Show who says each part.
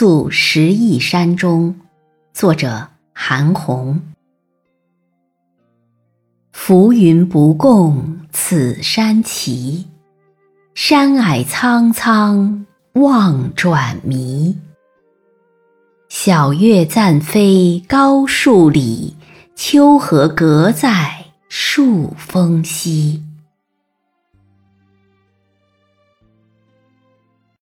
Speaker 1: 宿石邑山中，作者韩红。浮云不共此山齐，山霭苍苍望转迷。晓月暂飞高树里，秋荷隔在数峰西。